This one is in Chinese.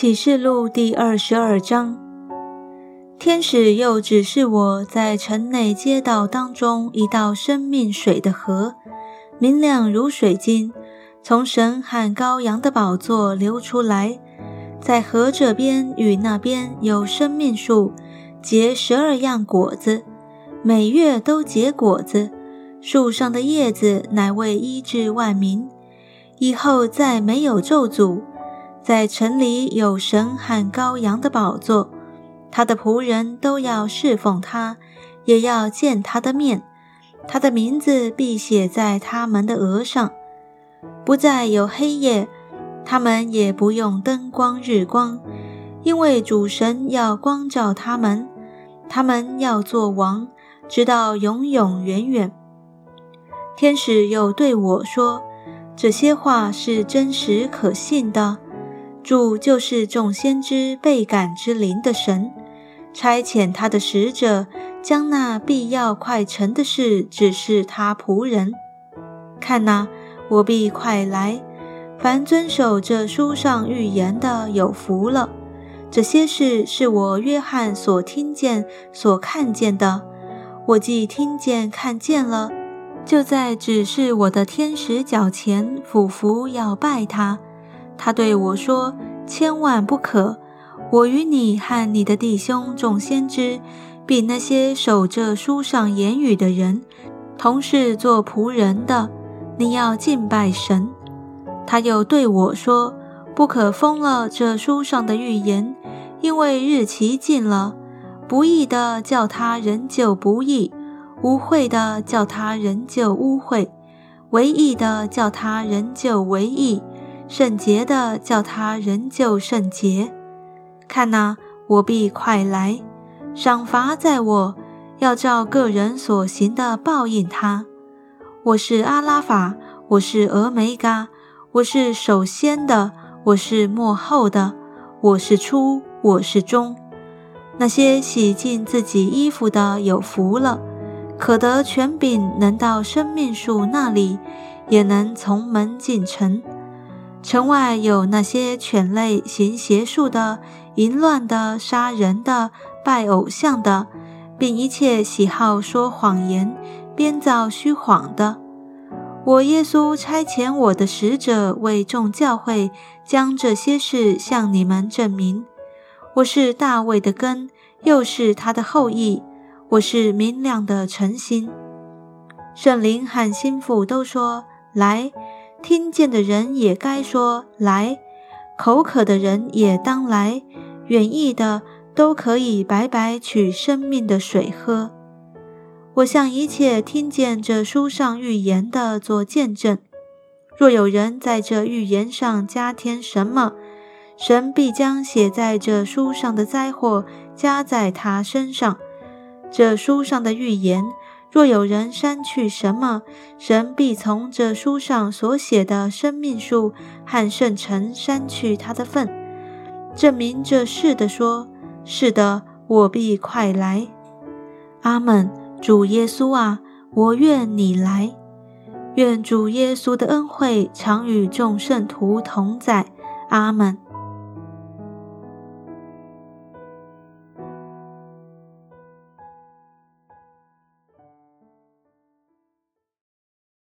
启示录第二十二章，天使又指示我在城内街道当中一道生命水的河，明亮如水晶，从神和羔羊的宝座流出来。在河这边与那边有生命树，结十二样果子，每月都结果子。树上的叶子乃为医治万民。以后再没有咒诅。在城里有神和羔羊的宝座，他的仆人都要侍奉他，也要见他的面。他的名字必写在他们的额上。不再有黑夜，他们也不用灯光日光，因为主神要光照他们。他们要做王，直到永永远远。天使又对我说：“这些话是真实可信的。”主就是众先知被感之灵的神，差遣他的使者，将那必要快成的事指示他仆人。看哪，我必快来。凡遵守这书上预言的，有福了。这些事是我约翰所听见、所看见的。我既听见、看见了，就在指示我的天使脚前俯伏要拜他。他对我说：“千万不可！我与你和你的弟兄众先知，比那些守着书上言语的人，同是做仆人的。你要敬拜神。”他又对我说：“不可封了这书上的预言，因为日期近了。不义的叫他仍旧不义，污秽的叫他仍旧污秽，唯义的叫他仍旧唯义。”圣洁的叫他仍旧圣洁。看哪，我必快来，赏罚在我，要照个人所行的报应他。我是阿拉法，我是俄梅嘎，我是首先的，我是末后的，我是初，我是终。那些洗净自己衣服的有福了，可得权柄，能到生命树那里，也能从门进城。城外有那些犬类、行邪术的、淫乱的、杀人的、拜偶像的，并一切喜好说谎言、编造虚谎的。我耶稣差遣我的使者为众教会将这些事向你们证明。我是大卫的根，又是他的后裔。我是明亮的晨星。圣灵和心腹都说：“来。”听见的人也该说来，口渴的人也当来，远意的都可以白白取生命的水喝。我向一切听见这书上预言的做见证。若有人在这预言上加添什么，神必将写在这书上的灾祸加在他身上。这书上的预言。若有人删去什么，神必从这书上所写的生命树和圣城删去他的份，证明这是的说：是的，我必快来。阿门。主耶稣啊，我愿你来。愿主耶稣的恩惠常与众圣徒同在。阿门。